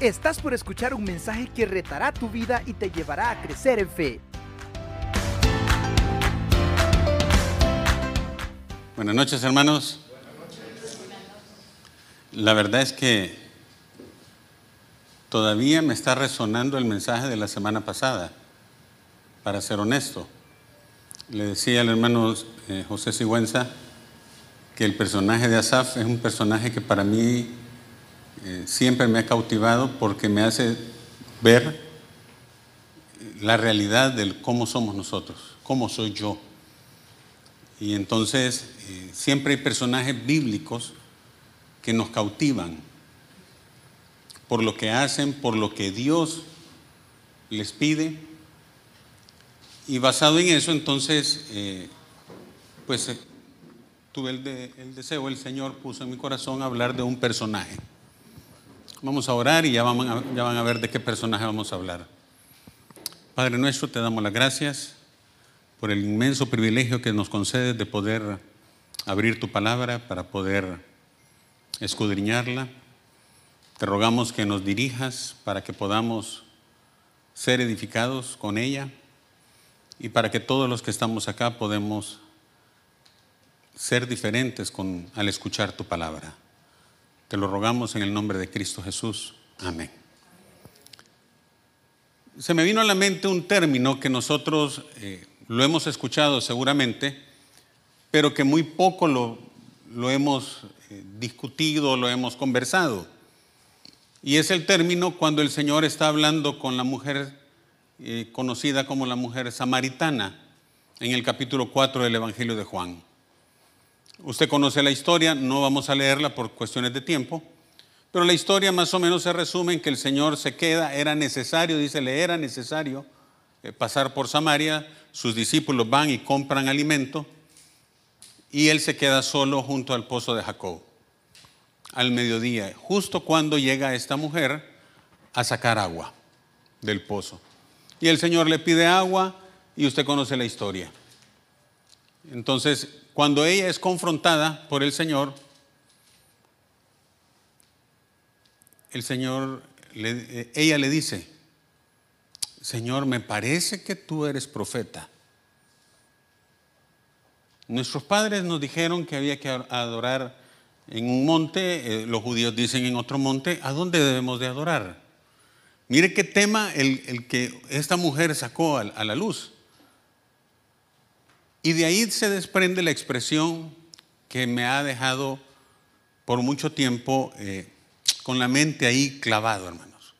Estás por escuchar un mensaje que retará tu vida y te llevará a crecer en fe. Buenas noches, hermanos. La verdad es que todavía me está resonando el mensaje de la semana pasada, para ser honesto. Le decía al hermano eh, José Sigüenza que el personaje de Asaf es un personaje que para mí eh, siempre me ha cautivado porque me hace ver la realidad de cómo somos nosotros, cómo soy yo. Y entonces eh, siempre hay personajes bíblicos que nos cautivan por lo que hacen, por lo que Dios les pide. Y basado en eso, entonces, eh, pues tuve el, el deseo, el Señor puso en mi corazón hablar de un personaje. Vamos a orar y ya, van a, ver de qué personaje vamos a hablar. Padre nuestro, te damos las gracias por el inmenso privilegio que nos concedes de poder abrir tu palabra para poder escudriñarla. Te rogamos que nos dirijas para que podamos ser edificados con ella y para que todos los que estamos acá podemos ser diferentes con, al escuchar tu palabra. Te lo rogamos en el nombre de Cristo Jesús. Amén. Se me vino a la mente un término que nosotros eh, lo hemos escuchado seguramente, pero que muy poco lo, lo hemos eh, discutido, lo hemos conversado. Y es el término cuando el Señor está hablando con la mujer eh, conocida como la mujer samaritana en el capítulo 4 del Evangelio de Juan. Usted conoce la historia, no vamos a leerla por cuestiones de tiempo, pero la historia más o menos se resume en que el Señor se queda, era necesario, dice, le era necesario eh, pasar por Samaria, sus discípulos van y compran alimento y él se queda solo junto al pozo de Jacob al mediodía, justo cuando llega esta mujer a sacar agua del pozo. Y el Señor le pide agua y usted conoce la historia. Entonces, cuando ella es confrontada por el Señor, el Señor, le, ella le dice, Señor, me parece que tú eres profeta. Nuestros padres nos dijeron que había que adorar en un monte, eh, los judíos dicen en otro monte, ¿a dónde debemos de adorar? Mire qué tema el, que esta mujer sacó a la luz. Y de ahí se desprende la expresión que me ha dejado por mucho tiempo eh, con la mente ahí clavado, hermanos.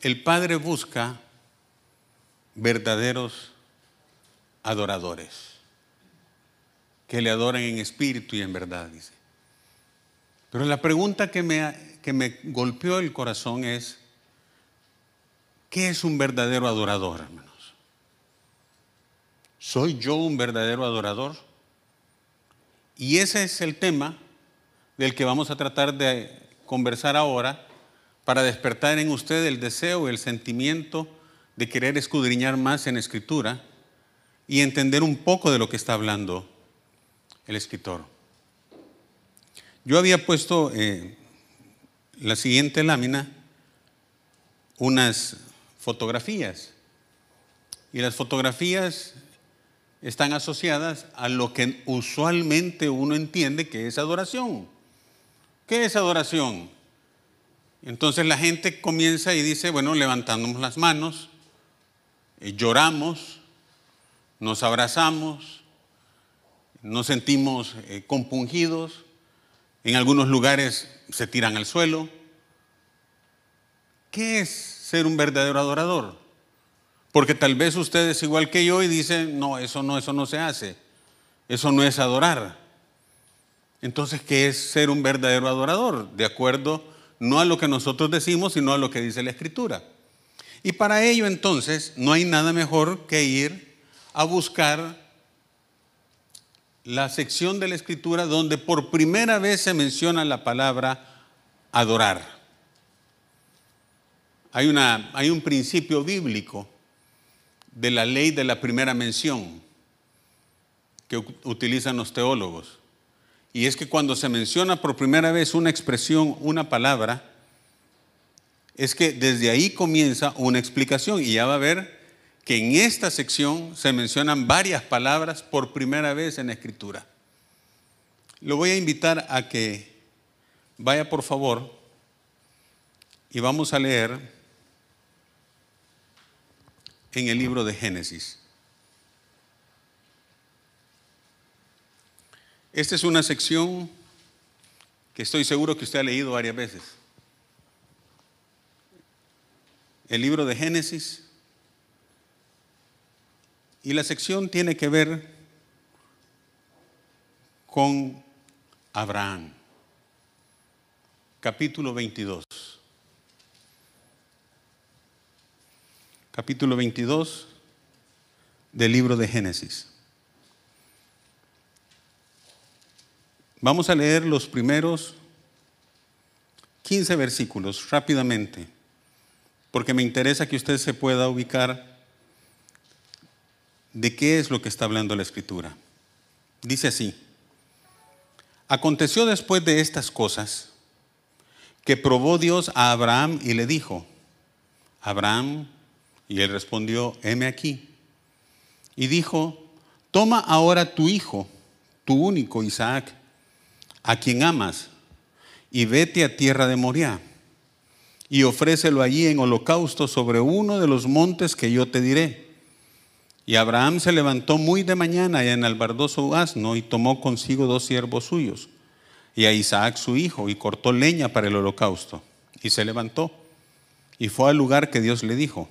El Padre busca verdaderos adoradores, que le adoren en espíritu y en verdad, dice. Pero la pregunta que me, que me golpeó el corazón es, ¿qué es un verdadero adorador, hermano? ¿Soy yo un verdadero adorador? Y ese es el tema del que vamos a tratar de conversar ahora para despertar en usted el deseo, el sentimiento de querer escudriñar más en escritura y entender un poco de lo que está hablando el escritor. Yo había puesto eh, la siguiente lámina unas fotografías y las fotografías están asociadas a lo que usualmente uno entiende que es adoración. ¿Qué es adoración? Entonces la gente comienza y dice, bueno, levantamos las manos, eh, lloramos, nos abrazamos, nos sentimos eh, compungidos, en algunos lugares se tiran al suelo. ¿Qué es ser un verdadero adorador? Porque tal vez usted es igual que yo y dice, no, eso no, eso no se hace. Eso no es adorar. Entonces, ¿qué es ser un verdadero adorador? De acuerdo no a lo que nosotros decimos, sino a lo que dice la Escritura. Y para ello, entonces, no hay nada mejor que ir a buscar la sección de la Escritura donde por primera vez se menciona la palabra adorar. Hay, una, hay un principio bíblico de la ley de la primera mención que utilizan los teólogos. Y es que cuando se menciona por primera vez una expresión, una palabra, es que desde ahí comienza una explicación y ya va a ver que en esta sección se mencionan varias palabras por primera vez en la escritura. Lo voy a invitar a que vaya por favor y vamos a leer en el libro de Génesis. Esta es una sección que estoy seguro que usted ha leído varias veces. El libro de Génesis. Y la sección tiene que ver con Abraham. Capítulo 22. Capítulo 22 del libro de Génesis. Vamos a leer los primeros 15 versículos rápidamente, porque me interesa que usted se pueda ubicar de qué es lo que está hablando la escritura. Dice así, aconteció después de estas cosas que probó Dios a Abraham y le dijo, Abraham, y él respondió, heme aquí. Y dijo, toma ahora tu hijo, tu único Isaac, a quien amas, y vete a tierra de Moriah, y ofrécelo allí en holocausto sobre uno de los montes que yo te diré. Y Abraham se levantó muy de mañana y enalbardó su asno y tomó consigo dos siervos suyos, y a Isaac su hijo, y cortó leña para el holocausto, y se levantó, y fue al lugar que Dios le dijo.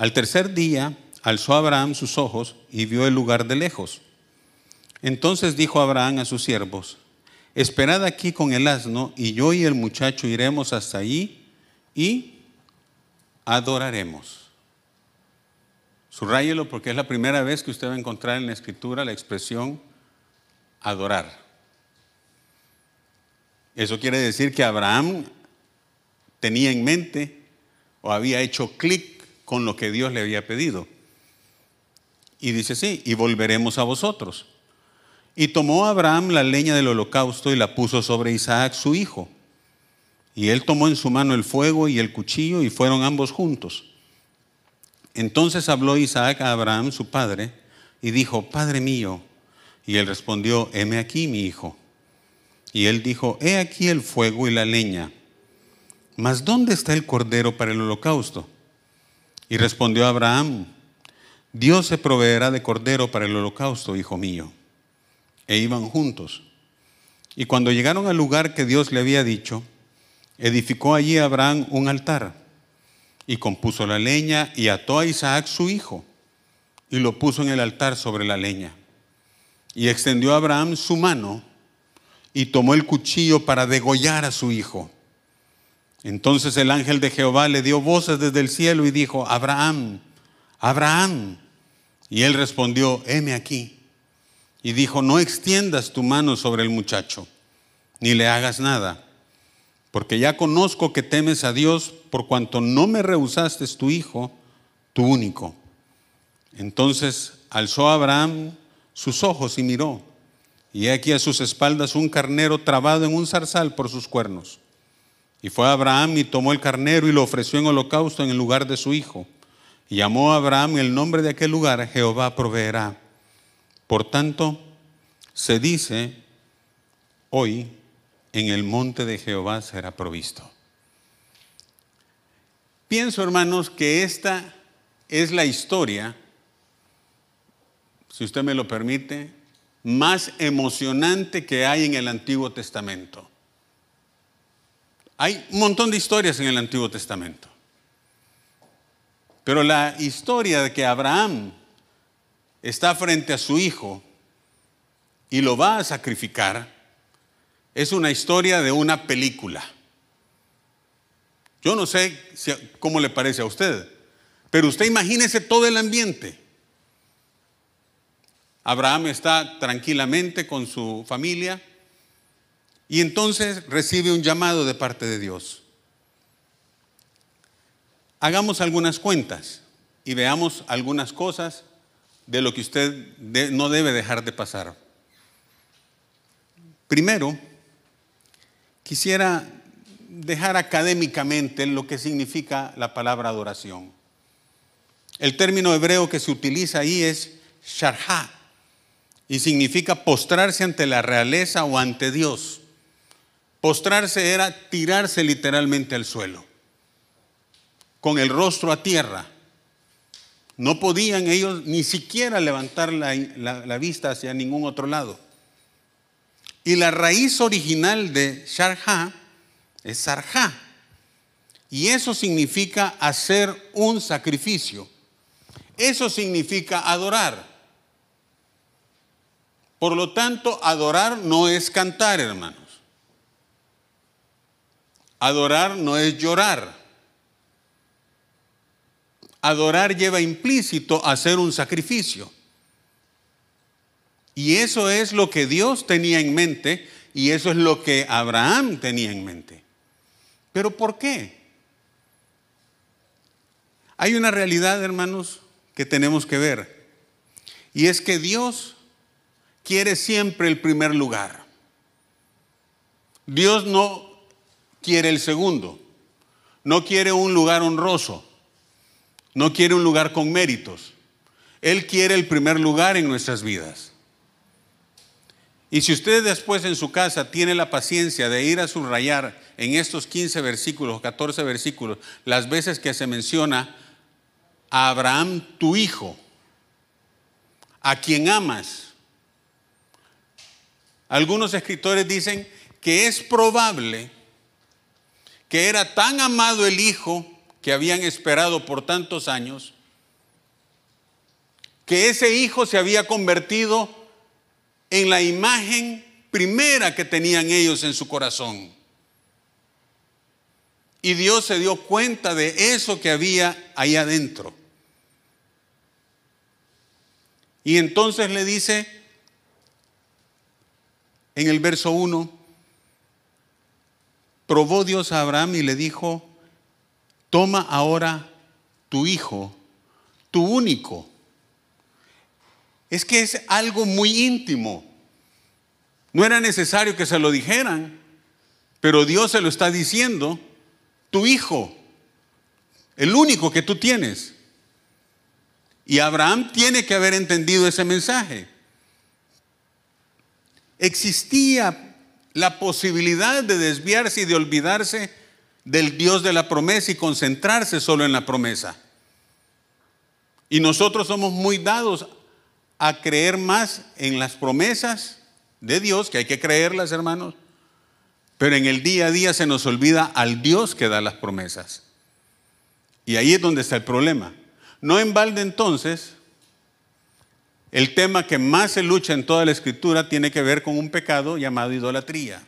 Al tercer día alzó Abraham sus ojos y vio el lugar de lejos. Entonces dijo Abraham a sus siervos, esperad aquí con el asno y yo y el muchacho iremos hasta allí y adoraremos. Subrayelo porque es la primera vez que usted va a encontrar en la escritura la expresión adorar. Eso quiere decir que Abraham tenía en mente o había hecho clic con lo que Dios le había pedido. Y dice sí, y volveremos a vosotros. Y tomó Abraham la leña del holocausto y la puso sobre Isaac su hijo. Y él tomó en su mano el fuego y el cuchillo y fueron ambos juntos. Entonces habló Isaac a Abraham su padre y dijo, Padre mío. Y él respondió, heme aquí mi hijo. Y él dijo, he aquí el fuego y la leña. Mas ¿dónde está el cordero para el holocausto? Y respondió Abraham, Dios se proveerá de cordero para el holocausto, hijo mío e iban juntos. Y cuando llegaron al lugar que Dios le había dicho, edificó allí Abraham un altar y compuso la leña y ató a Isaac su hijo y lo puso en el altar sobre la leña. Y extendió Abraham su mano y tomó el cuchillo para degollar a su hijo. Entonces el ángel de Jehová le dio voces desde el cielo y dijo, Abraham, Abraham. Y él respondió, heme aquí y dijo, no extiendas tu mano sobre el muchacho, ni le hagas nada, porque ya conozco que temes a Dios por cuanto no me rehusaste tu hijo, tu único. Entonces alzó Abraham sus ojos y miró, y he aquí a sus espaldas un carnero trabado en un zarzal por sus cuernos. Y fue Abraham y tomó el carnero y lo ofreció en holocausto en el lugar de su hijo. Y llamó a Abraham el nombre de aquel lugar, Jehová proveerá. Por tanto, se dice, hoy en el monte de Jehová será provisto. Pienso, hermanos, que esta es la historia, si usted me lo permite, más emocionante que hay en el Antiguo Testamento. Hay un montón de historias en el Antiguo Testamento. Pero la historia de que Abraham está frente a su hijo y lo va a sacrificar, es una historia de una película. Yo no sé cómo le parece a usted, pero usted imagínese todo el ambiente. Abraham está tranquilamente con su familia y entonces recibe un llamado de parte de Dios. Hagamos algunas cuentas y veamos algunas cosas de lo que usted no debe dejar de pasar. Primero, quisiera dejar académicamente lo que significa la palabra adoración. El término hebreo que se utiliza ahí es sharha y significa postrarse ante la realeza o ante Dios. Postrarse era tirarse literalmente al suelo, con el rostro a tierra. No podían ellos ni siquiera levantar la, vista hacia ningún otro lado. Y la raíz original de Sharha es Sarja. Y eso significa hacer un sacrificio. Eso significa adorar. Por lo tanto, adorar no es cantar, hermanos. Adorar no es llorar. Adorar lleva implícito hacer un sacrificio. Y eso es lo que Dios tenía en mente y eso es lo que Abraham tenía en mente. ¿Pero por qué? Hay una realidad, hermanos, que tenemos que ver. Y es que Dios quiere siempre el primer lugar. Dios no quiere el segundo. No quiere un lugar honroso. No quiere un lugar con méritos. Él quiere el primer lugar en nuestras vidas. Y si usted después en su casa tiene la paciencia de ir a subrayar en estos 15 versículos, 14 versículos, las veces que se menciona a Abraham tu hijo, a quien amas. Algunos escritores dicen que es probable que era tan amado el hijo que habían esperado por tantos años, que ese hijo se había convertido en la imagen primera que tenían ellos en su corazón. Y Dios se dio cuenta de eso que había ahí adentro. Y entonces le dice en el verso 1, probó Dios a Abraham y le dijo, toma ahora tu hijo, tu único. Es que es algo muy íntimo. No era necesario que se lo dijeran, pero Dios se lo está diciendo, tu hijo, el único que tú tienes. Y Abraham tiene que haber entendido ese mensaje. Existía la posibilidad de desviarse y de olvidarse del Dios de la promesa y concentrarse solo en la promesa. Y nosotros somos muy dados a creer más en las promesas de Dios, que hay que creerlas, hermanos, pero en el día a día se nos olvida al Dios que da las promesas. Y ahí es donde está el problema. No en balde entonces, el tema que más se lucha en toda la escritura tiene que ver con un pecado llamado idolatría.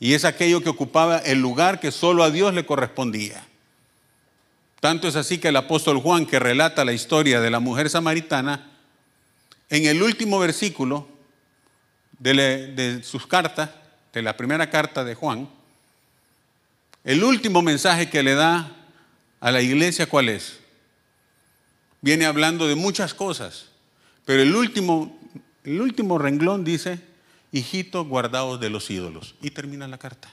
Y es aquello que ocupaba el lugar que solo a Dios le correspondía. Tanto es así que el apóstol Juan, que relata la historia de la mujer samaritana, en el último versículo de, sus cartas, de la primera carta de Juan, el último mensaje que le da a la iglesia, ¿cuál es? viene hablando de muchas cosas, pero el último, el último renglón dice, hijito, guardaos de los ídolos. Y termina la carta.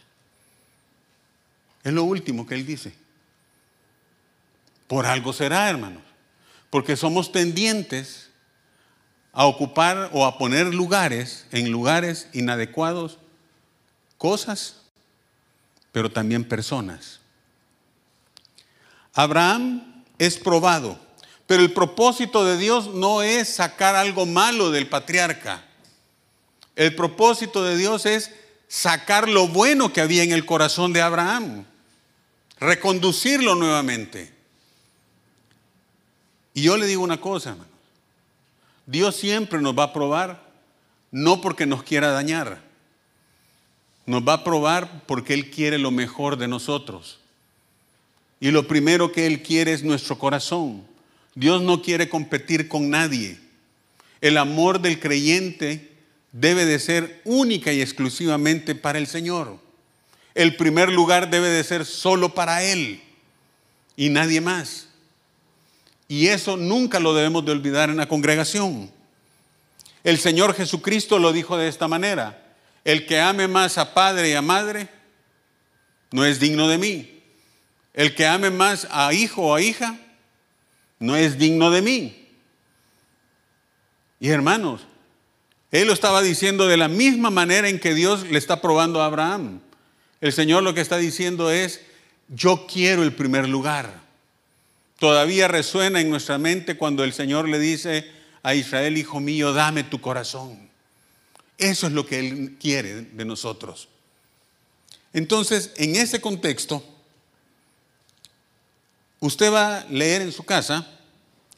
Es lo último que él dice. Por algo será, hermanos. Porque somos tendientes a ocupar o a poner lugares en lugares inadecuados, cosas, pero también personas. Abraham es probado pero el propósito de Dios no es sacar algo malo del patriarca. El propósito de Dios es sacar lo bueno que había en el corazón de Abraham, reconducirlo nuevamente. Y yo le digo una cosa, hermano. Dios siempre nos va a probar, no porque nos quiera dañar, nos va a probar porque Él quiere lo mejor de nosotros. Y lo primero que Él quiere es nuestro corazón. Dios no quiere competir con nadie. El amor del creyente debe de ser única y exclusivamente para el Señor. El primer lugar debe de ser solo para Él y nadie más. Y eso nunca lo debemos de olvidar en la congregación. El Señor Jesucristo lo dijo de esta manera. El que ame más a padre y a madre, no es digno de mí. El que ame más a hijo o a hija no es digno de mí. Y hermanos, él lo estaba diciendo de la misma manera en que Dios le está probando a Abraham. El Señor lo que está diciendo es, yo quiero el primer lugar. Todavía resuena en nuestra mente cuando el Señor le dice a Israel, hijo mío, dame tu corazón. Eso es lo que Él quiere de nosotros. Entonces, en ese contexto, usted va a leer en su casa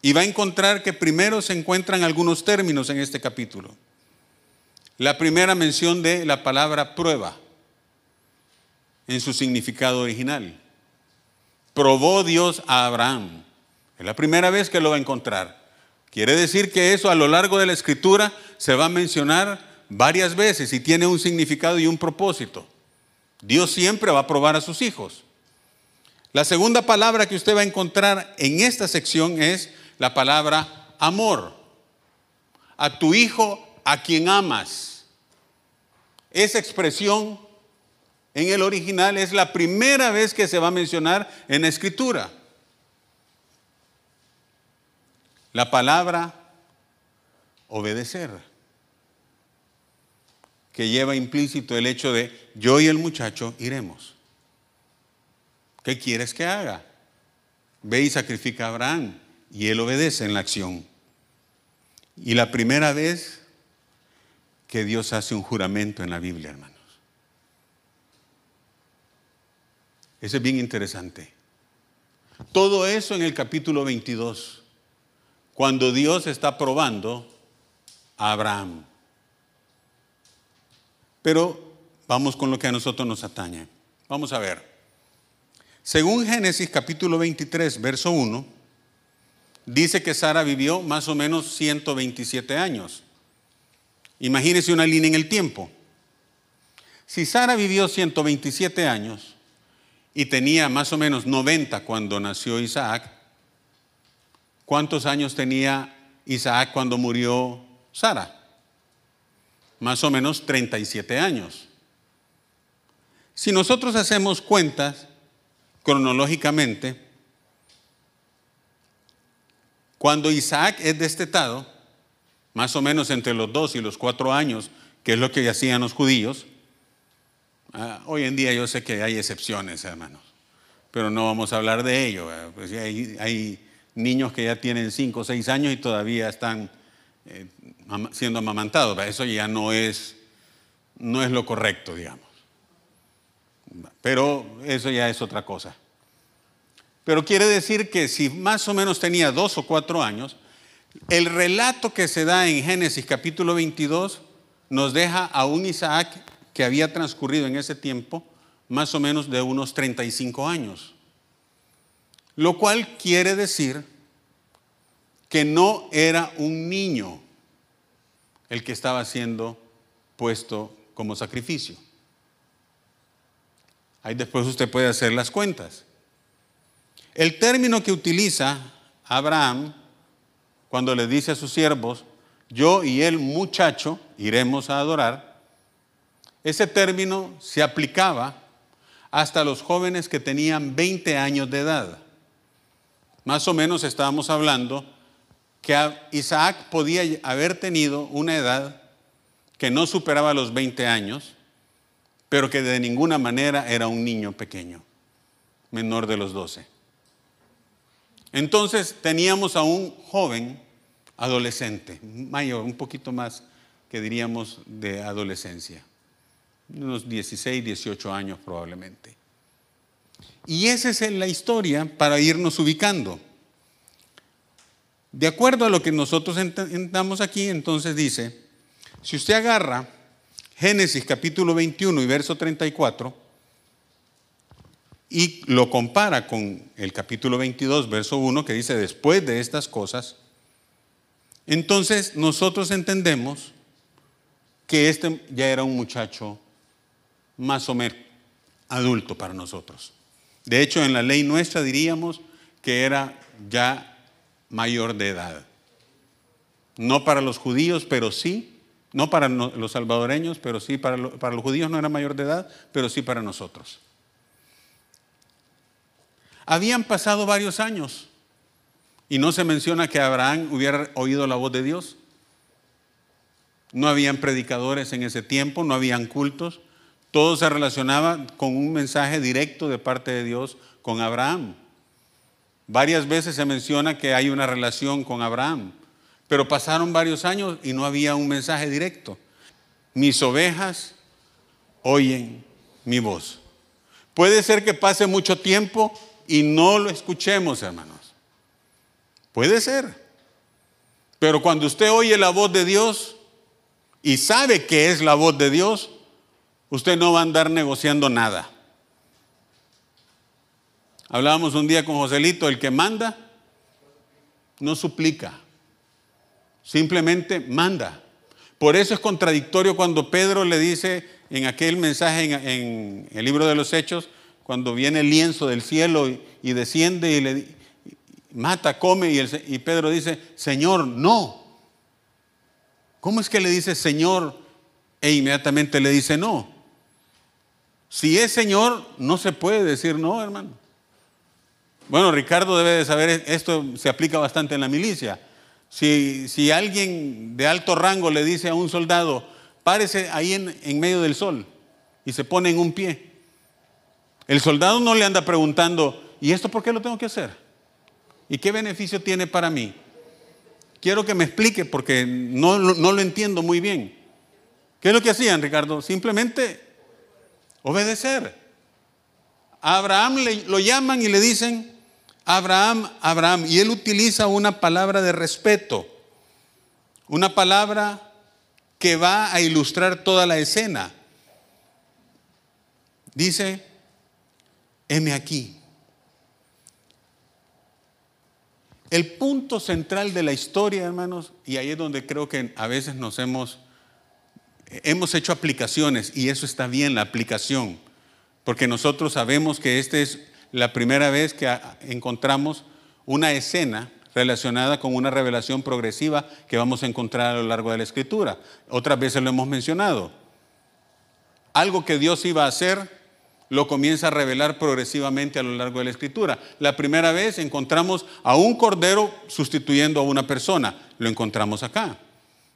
y va a encontrar que primero se encuentran algunos términos en este capítulo. La primera mención de la palabra prueba en su significado original. Probó Dios a Abraham. Es la primera vez que lo va a encontrar. Quiere decir que eso a lo largo de la escritura se va a mencionar varias veces y tiene un significado y un propósito. Dios siempre va a probar a sus hijos. La segunda palabra que usted va a encontrar en esta sección es la palabra amor. A tu hijo a quien amas. Esa expresión en el original es la primera vez que se va a mencionar en la escritura. La palabra obedecer, que lleva implícito el hecho de yo y el muchacho iremos. ¿Qué quieres que haga? Ve y sacrifica a Abraham y él obedece en la acción. Y la primera vez que Dios hace un juramento en la Biblia, hermano. Eso es bien interesante. Todo eso en el capítulo 22, cuando Dios está probando a Abraham. Pero vamos con lo que a nosotros nos atañe. Vamos a ver. Según Génesis capítulo 23, verso 1, dice que Sara vivió más o menos 127 años. Imagínese una línea en el tiempo. Si Sara vivió 127 años, y tenía más o menos 90 cuando nació Isaac, ¿cuántos años tenía Isaac cuando murió Sara? Más o menos 37 años. Si nosotros hacemos cuentas cronológicamente, cuando Isaac es destetado, más o menos entre los dos y los cuatro años, que es lo que hacían los judíos, Ah, hoy en día yo sé que hay excepciones, hermanos, pero no vamos a hablar de ello. Pues hay, niños que ya tienen 5 o 6 años y todavía están eh, siendo amamantados. Eso ya no es, no es lo correcto, digamos. Pero eso ya es otra cosa. Pero quiere decir que si más o menos tenía dos o cuatro años, el relato que se da en Génesis capítulo 22 nos deja a un Isaac que había transcurrido en ese tiempo más o menos de unos 35 años. Lo cual quiere decir que no era un niño el que estaba siendo puesto como sacrificio. Ahí después usted puede hacer las cuentas. El término que utiliza Abraham cuando le dice a sus siervos, yo y el muchacho iremos a adorar, ese término se aplicaba hasta los jóvenes que tenían 20 años de edad. Más o menos estábamos hablando que Isaac podía haber tenido una edad que no superaba los 20 años, pero que de ninguna manera era un niño pequeño, menor de los 12. Entonces teníamos a un joven adolescente, mayor, un poquito más que diríamos de adolescencia unos 16, 18 años probablemente. Y esa es la historia para irnos ubicando. De acuerdo a lo que nosotros entendamos aquí, entonces dice, si usted agarra Génesis capítulo 21 y verso 34 y lo compara con el capítulo 22, verso 1, que dice, después de estas cosas, entonces nosotros entendemos que este ya era un muchacho más o menos adulto para nosotros. De hecho, en la ley nuestra diríamos que era ya mayor de edad. No para los judíos, pero sí. No para los salvadoreños, pero sí para, los judíos no era mayor de edad, pero sí para nosotros. Habían pasado varios años y no se menciona que Abraham hubiera oído la voz de Dios. No habían predicadores en ese tiempo, no habían cultos. Todo se relacionaba con un mensaje directo de parte de Dios con Abraham. Varias veces se menciona que hay una relación con Abraham, pero pasaron varios años y no había un mensaje directo. Mis ovejas oyen mi voz. Puede ser que pase mucho tiempo y no lo escuchemos, hermanos. Puede ser. Pero cuando usted oye la voz de Dios y sabe que es la voz de Dios, usted no va a andar negociando nada. Hablábamos un día con Joselito, el que manda no suplica, simplemente manda. Por eso es contradictorio cuando Pedro le dice en aquel mensaje en, el libro de los Hechos, cuando viene el lienzo del cielo y, desciende y le mata, come, y, y Pedro dice, Señor, no. ¿Cómo es que le dice Señor e inmediatamente le dice no? Si es Señor, no se puede decir no, hermano. Bueno, Ricardo debe de saber, esto se aplica bastante en la milicia. Si, alguien de alto rango le dice a un soldado, párese ahí en, medio del sol y se pone en un pie, el soldado no le anda preguntando, ¿y esto por qué lo tengo que hacer? ¿Y qué beneficio tiene para mí? Quiero que me explique porque no, no lo entiendo muy bien. ¿Qué es lo que hacían, Ricardo? Simplemente obedecer. A Abraham le, lo llaman y le dicen, Abraham, Abraham. Y él utiliza una palabra de respeto, una palabra que va a ilustrar toda la escena. Dice, heme aquí. El punto central de la historia, hermanos, y ahí es donde creo que a veces nos hemos, hemos hecho aplicaciones, y eso está bien, la aplicación, porque nosotros sabemos que este es la primera vez que encontramos una escena relacionada con una revelación progresiva que vamos a encontrar a lo largo de la escritura. Otras veces lo hemos mencionado. Algo que Dios iba a hacer lo comienza a revelar progresivamente a lo largo de la escritura. La primera vez encontramos a un cordero sustituyendo a una persona. Lo encontramos acá.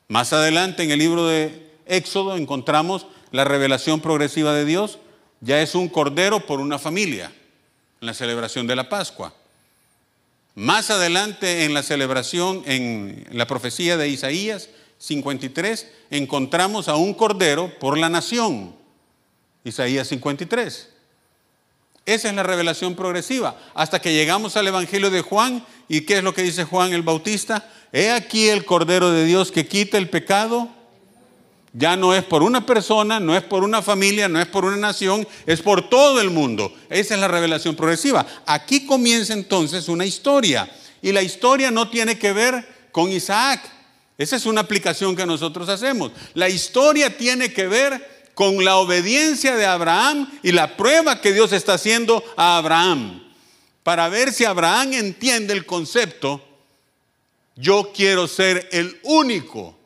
Más adelante en el libro de Éxodo encontramos la revelación progresiva de Dios. Ya es un cordero por una familia en la celebración de la Pascua. Más adelante en la celebración, en la profecía de Isaías 53, encontramos a un cordero por la nación. Isaías 53. Esa es la revelación progresiva. Hasta que llegamos al Evangelio de Juan. ¿Y qué es lo que dice Juan el Bautista? He aquí el Cordero de Dios que quita el pecado ya no es por una persona, no es por una familia, no es por una nación, es por todo el mundo. Esa es la revelación progresiva. Aquí comienza entonces una historia. Y la historia no tiene que ver con Isaac. Esa es una aplicación que nosotros hacemos. La historia tiene que ver con la obediencia de Abraham y la prueba que Dios está haciendo a Abraham. Para ver si Abraham entiende el concepto, yo quiero ser el único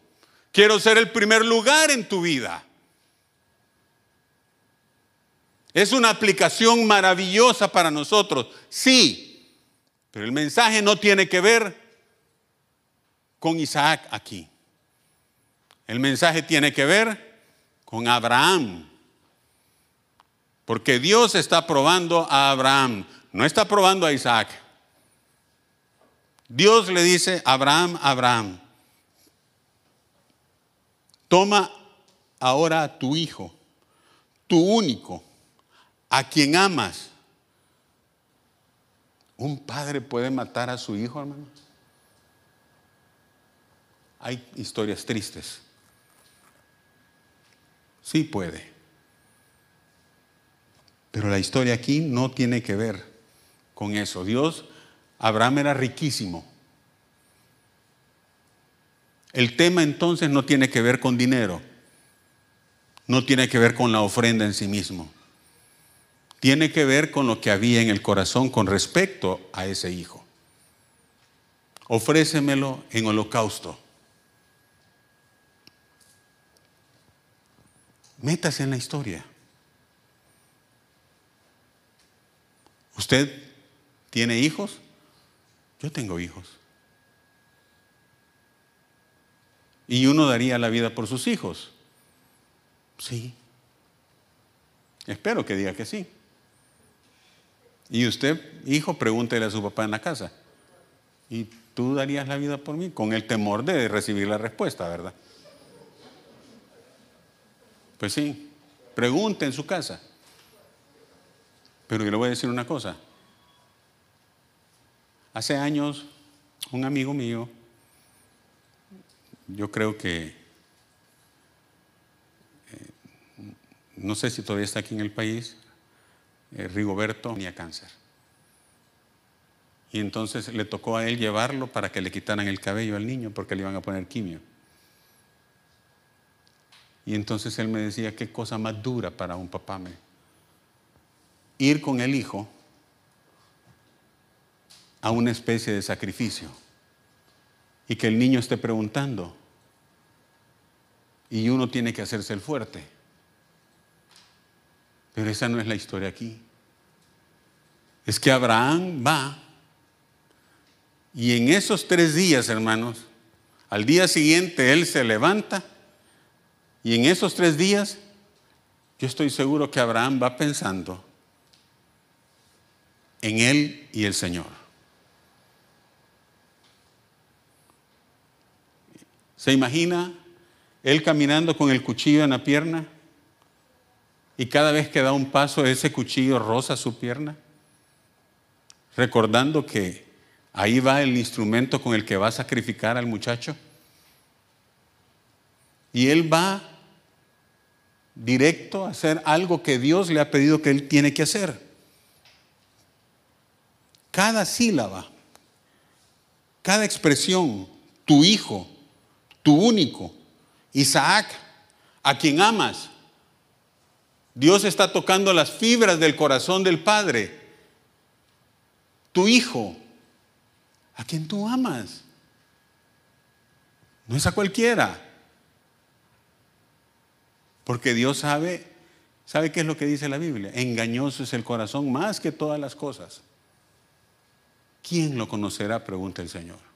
Quiero ser el primer lugar en tu vida. Es una aplicación maravillosa para nosotros, sí, pero el mensaje no tiene que ver con Isaac aquí. El mensaje tiene que ver con Abraham. Porque Dios está probando a Abraham, no está probando a Isaac. Dios le dice, Abraham, Abraham, Toma ahora a tu hijo, tu único, a quien amas. ¿Un padre puede matar a su hijo, hermano? Hay historias tristes. Sí puede. Pero la historia aquí no tiene que ver con eso. Dios, Abraham era riquísimo. El tema entonces no tiene que ver con dinero, no tiene que ver con la ofrenda en sí mismo, tiene que ver con lo que había en el corazón con respecto a ese hijo. Ofrécemelo en holocausto. Métase en la historia. Usted ¿Tiene hijos? Yo tengo hijos. ¿Y uno daría la vida por sus hijos? Sí. Espero que diga que sí. Y usted, hijo, pregúntele a su papá en la casa. ¿Y tú darías la vida por mí? Con el temor de recibir la respuesta, ¿verdad? Pues sí, pregunte en su casa. Pero yo le voy a decir una cosa. Hace años, un amigo mío, yo creo que, eh, no sé si todavía está aquí en el país, eh, Rigoberto tenía cáncer. Y entonces le tocó a él llevarlo para que le quitaran el cabello al niño porque le iban a poner quimio. Y entonces él me decía, qué cosa más dura para un papá. Me. Ir con el hijo a una especie de sacrificio y que el niño esté preguntando y uno tiene que hacerse el fuerte. Pero esa no es la historia aquí. Es que Abraham va y en esos tres días, hermanos, al día siguiente él se levanta y en esos tres días, yo estoy seguro que Abraham va pensando en él y el Señor. ¿Se imagina él caminando con el cuchillo en la pierna? Y cada vez que da un paso, ese cuchillo roza su pierna. Recordando que ahí va el instrumento con el que va a sacrificar al muchacho. Y él va directo a hacer algo que Dios le ha pedido que él tiene que hacer. Cada sílaba, cada expresión, tu hijo, tu único, Isaac, a quien amas. Dios está tocando las fibras del corazón del Padre. Tu hijo, a quien tú amas. No es a cualquiera. Porque Dios sabe, ¿sabe qué es lo que dice la Biblia? Engañoso es el corazón más que todas las cosas. ¿Quién lo conocerá? Pregunta el Señor.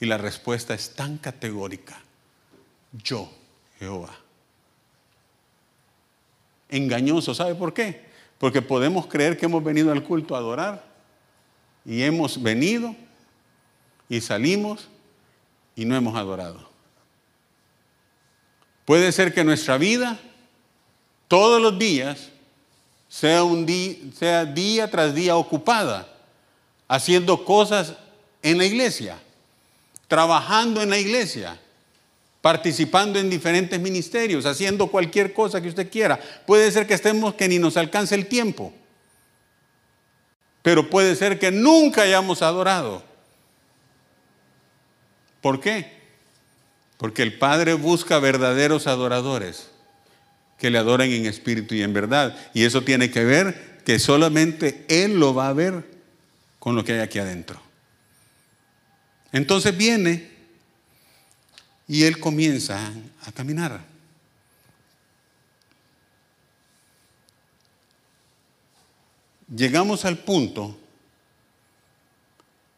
Y la respuesta es tan categórica. Yo, Jehová. Engañoso, ¿sabe por qué? Porque podemos creer que hemos venido al culto a adorar y hemos venido y salimos y no hemos adorado. Puede ser que nuestra vida, todos los días, sea, día tras día ocupada, haciendo cosas en la iglesia, trabajando en la iglesia, participando en diferentes ministerios, haciendo cualquier cosa que usted quiera. Puede ser que estemos que ni nos alcance el tiempo, pero puede ser que nunca hayamos adorado. ¿Por qué? Porque el Padre busca verdaderos adoradores que le adoren en espíritu y en verdad. Y eso tiene que ver que solamente Él lo va a ver con lo que hay aquí adentro. Entonces viene y Él comienza a caminar. Llegamos al punto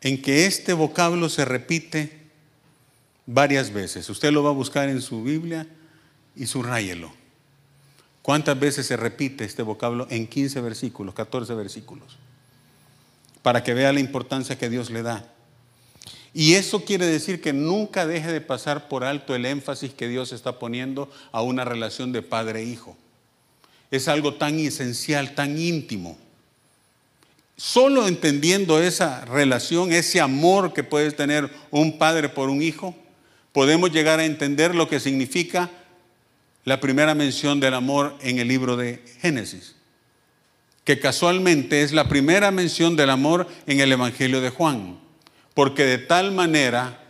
en que este vocablo se repite varias veces. Usted lo va a buscar en su Biblia y subrayelo. ¿Cuántas veces se repite este vocablo en 15 versículos, 14 versículos? Para que vea la importancia que Dios le da. Y eso quiere decir que nunca deje de pasar por alto el énfasis que Dios está poniendo a una relación de padre-hijo. E es algo tan esencial, tan íntimo. Solo entendiendo esa relación, ese amor que puede tener un padre por un hijo, podemos llegar a entender lo que significa la primera mención del amor en el libro de Génesis, que casualmente es la primera mención del amor en el Evangelio de Juan, porque de tal manera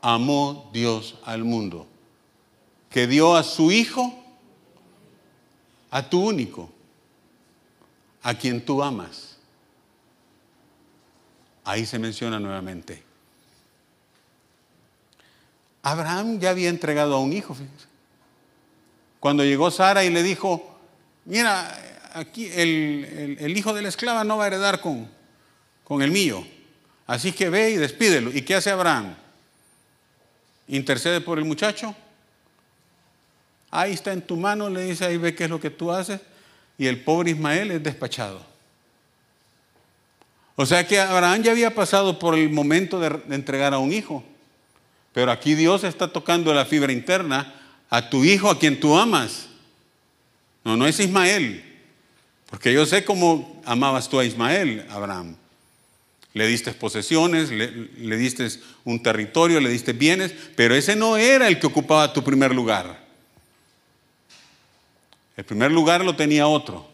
amó Dios al mundo, que dio a su Hijo, a tu único, a quien tú amas. Ahí se menciona nuevamente. Abraham ya había entregado a un hijo. Cuando llegó Sara y le dijo, mira, aquí el, hijo de la esclava no va a heredar con, el mío. Así que ve y despídelo. ¿Y qué hace Abraham? ¿Intercede por el muchacho? Ahí está en tu mano, le dice, ahí ve qué es lo que tú haces. Y el pobre Ismael es despachado. O sea que Abraham ya había pasado por el momento de, entregar a un hijo. Pero aquí Dios está tocando la fibra interna a tu hijo a quien tú amas. No, no es Ismael. Porque yo sé cómo amabas tú a Ismael, Abraham. Le diste posesiones, le, diste un territorio, le diste bienes, pero ese no era el que ocupaba tu primer lugar. El primer lugar lo tenía otro.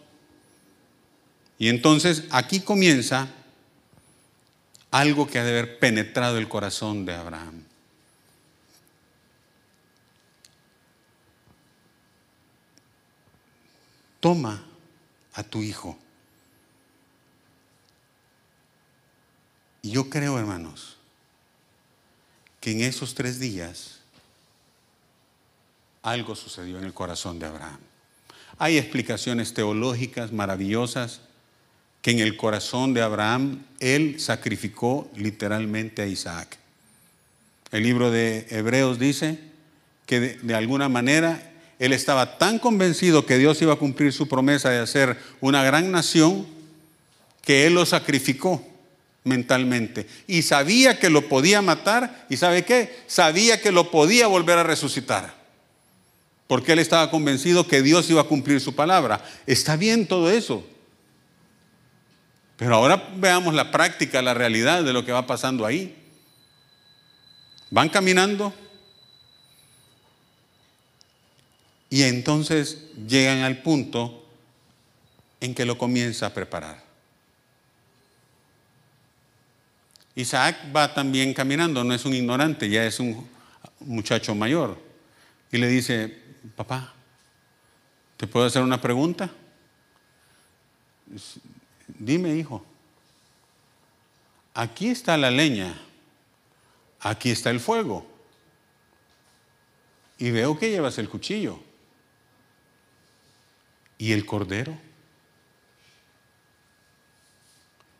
Y entonces aquí comienza algo que ha de haber penetrado el corazón de Abraham. Toma a tu hijo. Y yo creo, hermanos, que en esos tres días algo sucedió en el corazón de Abraham. Hay explicaciones teológicas maravillosas que en el corazón de Abraham él sacrificó literalmente a Isaac. El libro de Hebreos dice que de, de, alguna manera él estaba tan convencido que Dios iba a cumplir su promesa de hacer una gran nación que él lo sacrificó mentalmente y sabía que lo podía matar y sabe qué, sabía que lo podía volver a resucitar. Porque él estaba convencido que Dios iba a cumplir su palabra. Está bien todo eso. Pero ahora veamos la práctica, la realidad de lo que va pasando ahí. Van caminando y entonces llegan al punto en que lo comienza a preparar. Isaac va también caminando, no es un ignorante, ya es un muchacho mayor. Y le dice, papá, ¿te puedo hacer una pregunta? Dime, hijo, aquí está la leña, aquí está el fuego, y veo que llevas el cuchillo y el cordero.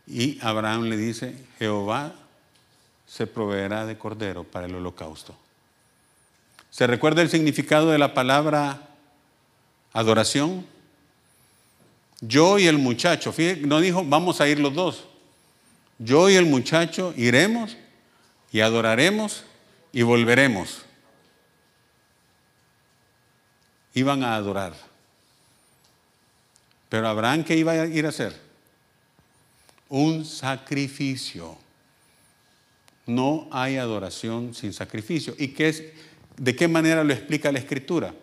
Y Abraham le dice, Jehová se proveerá de cordero para el holocausto. ¿Se recuerda el significado de la palabra adoración? Yo y el muchacho, fíjate, no dijo vamos a ir los dos. Yo y el muchacho iremos y adoraremos y volveremos. Iban a adorar. Pero Abraham, ¿qué iba a ir a hacer? Un sacrificio. No hay adoración sin sacrificio. ¿Y qué es? ¿De qué manera lo explica la Escritura?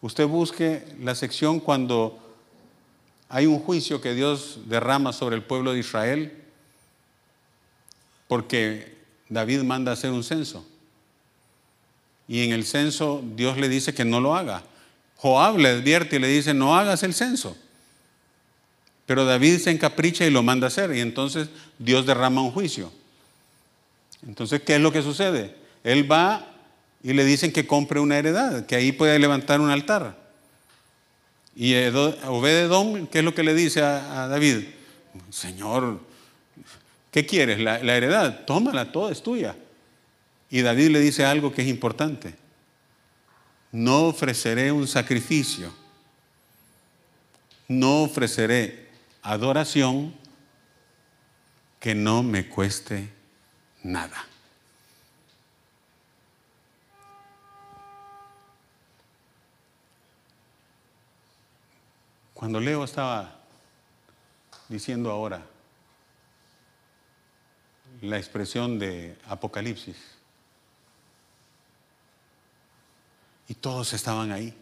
Usted busque la sección cuando hay un juicio que Dios derrama sobre el pueblo de Israel porque David manda hacer un censo. Y en el censo Dios le dice que no lo haga. Joab le advierte y le dice, no hagas el censo. Pero David se encapricha y lo manda hacer. Y entonces Dios derrama un juicio. Entonces, ¿qué es lo que sucede? Él va y le dicen que compre una heredad, que ahí puede levantar un altar. Y Obededón, ¿qué es lo que le dice a, a David? Señor, ¿qué quieres? La heredad, tómala, toda es tuya. Y David le dice algo que es importante. No ofreceré un sacrificio, no ofreceré adoración que no me cueste nada. Cuando Leo estaba diciendo ahora la expresión de Apocalipsis, y todos estaban ahí,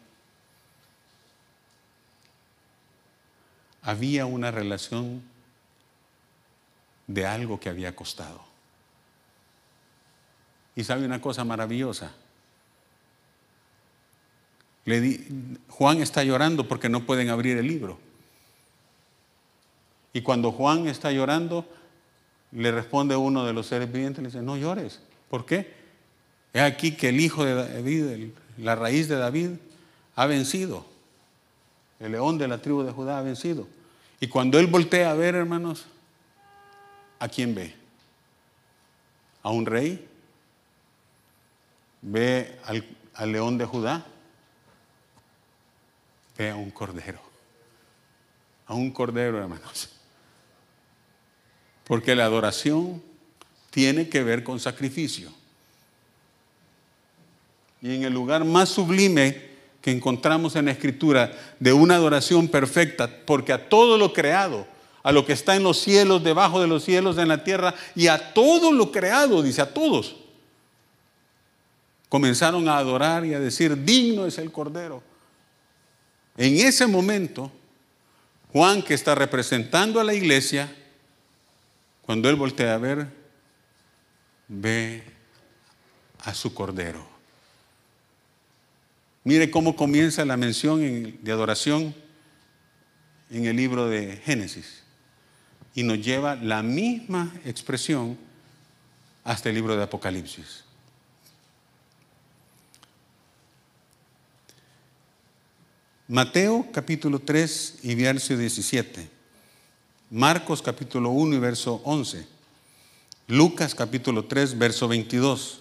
había una relación de algo que había costado. Y sabe una cosa maravillosa, le di, Juan está llorando porque no pueden abrir el libro. Y cuando Juan está llorando, le responde uno de los seres vivientes, le dice, no llores. ¿Por qué? Es aquí que el hijo de David, la raíz de David, ha vencido. El león de la tribu de Judá ha vencido. Y cuando él voltea a ver, hermanos, ¿a quién ve? ¿A un rey? ¿Ve al, al león de Judá? Ve a un cordero. A un cordero, hermanos. Porque la adoración tiene que ver con sacrificio. Y en el lugar más sublime que encontramos en la Escritura de una adoración perfecta, porque a todo lo creado, a lo que está en los cielos, debajo de los cielos, en la tierra, y a todo lo creado, dice a todos, comenzaron a adorar y a decir, digno es el Cordero. En ese momento, Juan, que está representando a la iglesia, cuando él voltea a ver, ve a su Cordero. Mire cómo comienza la mención de adoración en el libro de Génesis. Y nos lleva la misma expresión hasta el libro de Apocalipsis. Mateo capítulo 3 y verso 17. Marcos capítulo 1 y verso 11. Lucas capítulo 3 verso 22.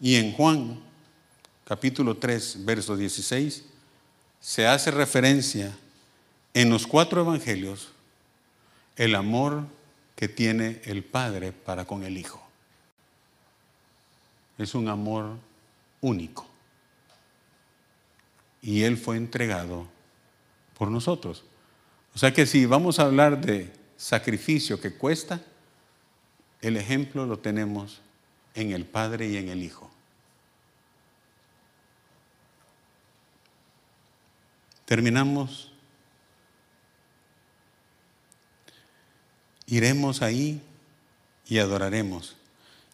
Y en Juan capítulo 3 verso 16 se hace referencia en los cuatro evangelios el amor que tiene el Padre para con el Hijo. Es un amor único y Él fue entregado por nosotros. O sea que si vamos a hablar de sacrificio que cuesta, el ejemplo lo tenemos en el Padre y en el Hijo. Terminamos. Iremos ahí y adoraremos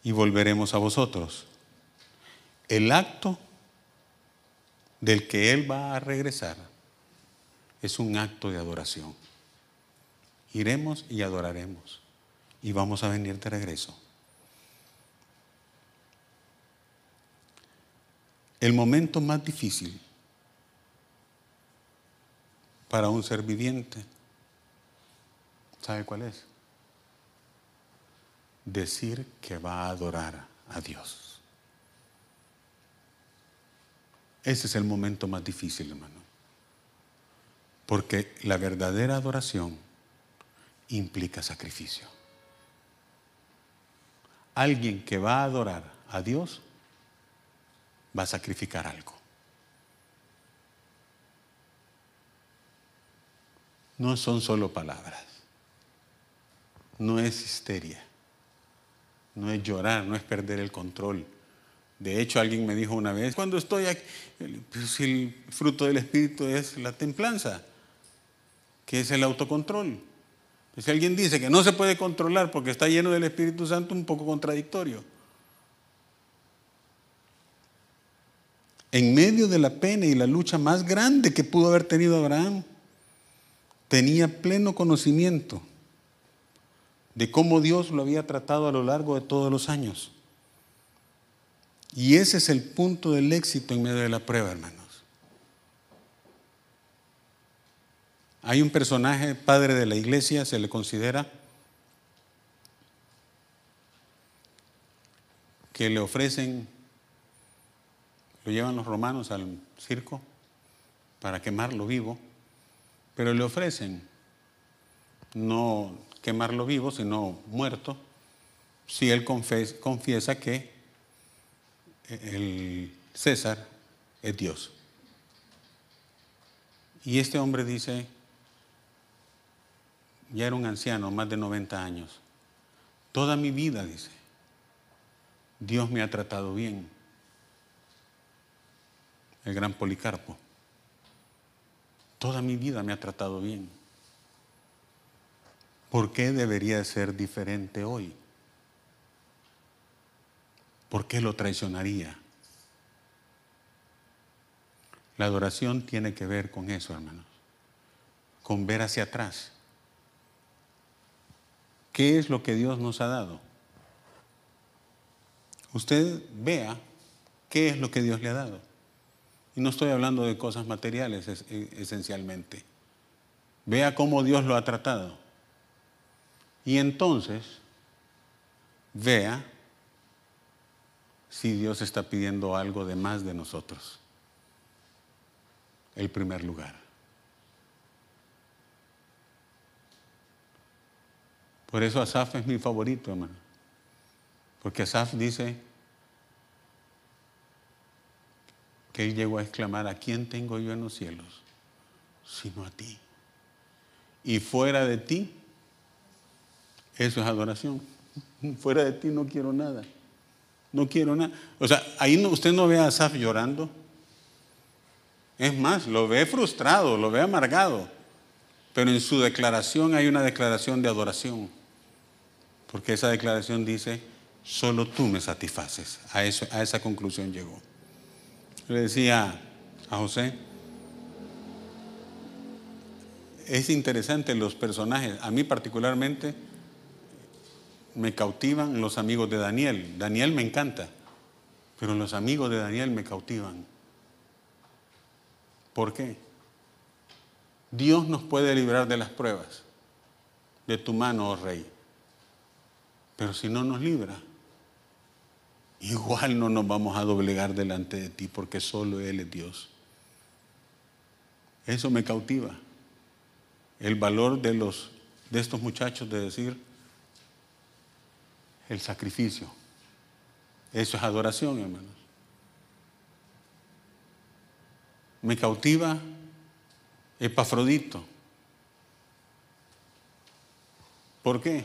y volveremos a vosotros. El acto del que Él va a regresar es un acto de adoración. Iremos y adoraremos y vamos a venir de regreso. El momento más difícil para un ser viviente, ¿sabe cuál es? Decir que va a adorar a Dios. Ese es el momento más difícil, hermano. Porque la verdadera adoración implica sacrificio. Alguien que va a adorar a Dios va a sacrificar algo. No son solo palabras. No es histeria. No es llorar, no es perder el control de hecho, alguien me dijo una vez, cuando estoy aquí, si el fruto del Espíritu es la templanza, que es el autocontrol. Si alguien dice que no se puede controlar porque está lleno del Espíritu Santo, un poco contradictorio. En medio de la pena y la lucha más grande que pudo haber tenido Abraham, tenía pleno conocimiento de cómo Dios lo había tratado a lo largo de todos los años. Y ese es el punto del éxito en medio de la prueba, hermanos. Hay un personaje, padre de la iglesia, se le considera, que le ofrecen, lo llevan los romanos al circo para quemarlo vivo, pero le ofrecen no quemarlo vivo, sino muerto, si él confiesa que el César es Dios. Y este hombre dice, ya era un anciano, más de 90 años, toda mi vida, dice, Dios me ha tratado bien. El gran Policarpo, toda mi vida me ha tratado bien. ¿Por qué debería ser diferente hoy? ¿Por qué lo traicionaría? La adoración tiene que ver con eso, hermanos, con ver hacia atrás. ¿Qué es lo que Dios nos ha dado? Usted vea qué es lo que Dios le ha dado. Y no estoy hablando de cosas materiales e, esencialmente. Vea cómo Dios lo ha tratado. Y entonces vea si Dios está pidiendo algo de más de nosotros. El primer lugar. Por eso Asaf es mi favorito, hermano. Porque Asaf dice que él llegó a exclamar, ¿a quién tengo yo en los cielos? Sino a ti. Y fuera de ti, eso es adoración. Fuera de ti no quiero nada. No quiero nada. O sea, ahí usted no ve a Asaf llorando. Es más, lo ve frustrado, lo ve amargado. Pero en su declaración hay una declaración de adoración. Porque esa declaración dice, solo tú me satisfaces. A, eso, a esa conclusión llegó. Le decía a José, es interesante los personajes. A mí particularmente me cautivan los amigos de Daniel. Daniel me encanta, pero los amigos de Daniel me cautivan. ¿Por qué? Dios nos puede librar de las pruebas, de tu mano, oh rey. Pero si no nos libra, igual no nos vamos a doblegar delante de ti porque solo Él es Dios. Eso me cautiva. El valor de, los, de estos muchachos de decir el sacrificio. Eso es adoración, hermanos. Me cautiva Epafrodito. ¿Por qué?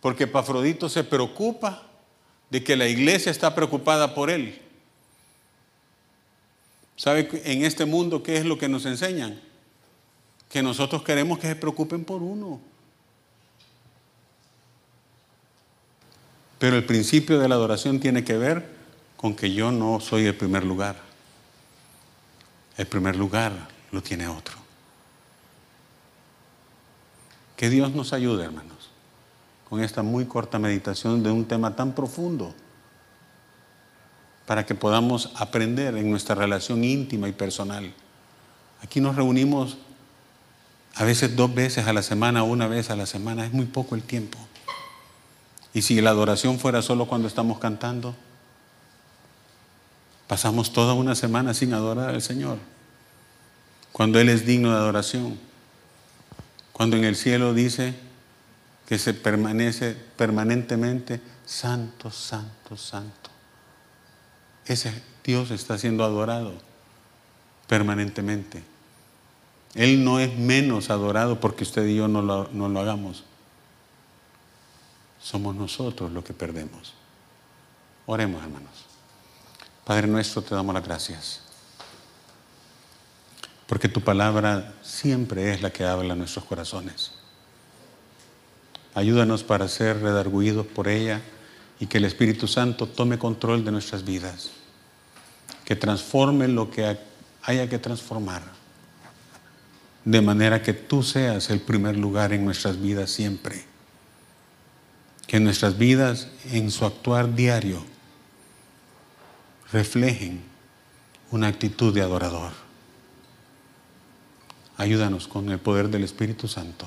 Porque Epafrodito se preocupa de que la iglesia está preocupada por él. ¿Sabe en este mundo qué es lo que nos enseñan? Que nosotros queremos que se preocupen por uno. Pero el principio de la adoración tiene que ver con que yo no soy el primer lugar. El primer lugar lo tiene otro. Que Dios nos ayude, hermanos con esta muy corta meditación de un tema tan profundo para que podamos aprender en nuestra relación íntima y personal. Aquí nos reunimos a veces dos veces a la semana, una vez a la semana, es muy poco el tiempo. Y si la adoración fuera solo cuando estamos cantando, pasamos toda una semana sin adorar al Señor, cuando Él es digno de adoración, cuando en el cielo dice, que se permanece permanentemente santo, santo, santo. Ese Dios está siendo adorado permanentemente. Él no es menos adorado porque usted y yo no lo, no lo hagamos. Somos nosotros los que perdemos. Oremos, hermanos. Padre nuestro, te damos las gracias. Porque tu palabra siempre es la que habla en nuestros corazones. Ayúdanos para ser redarguidos por ella y que el Espíritu Santo tome control de nuestras vidas. Que transforme lo que haya que transformar. De manera que tú seas el primer lugar en nuestras vidas siempre. Que nuestras vidas, en su actuar diario, reflejen una actitud de adorador. Ayúdanos con el poder del Espíritu Santo.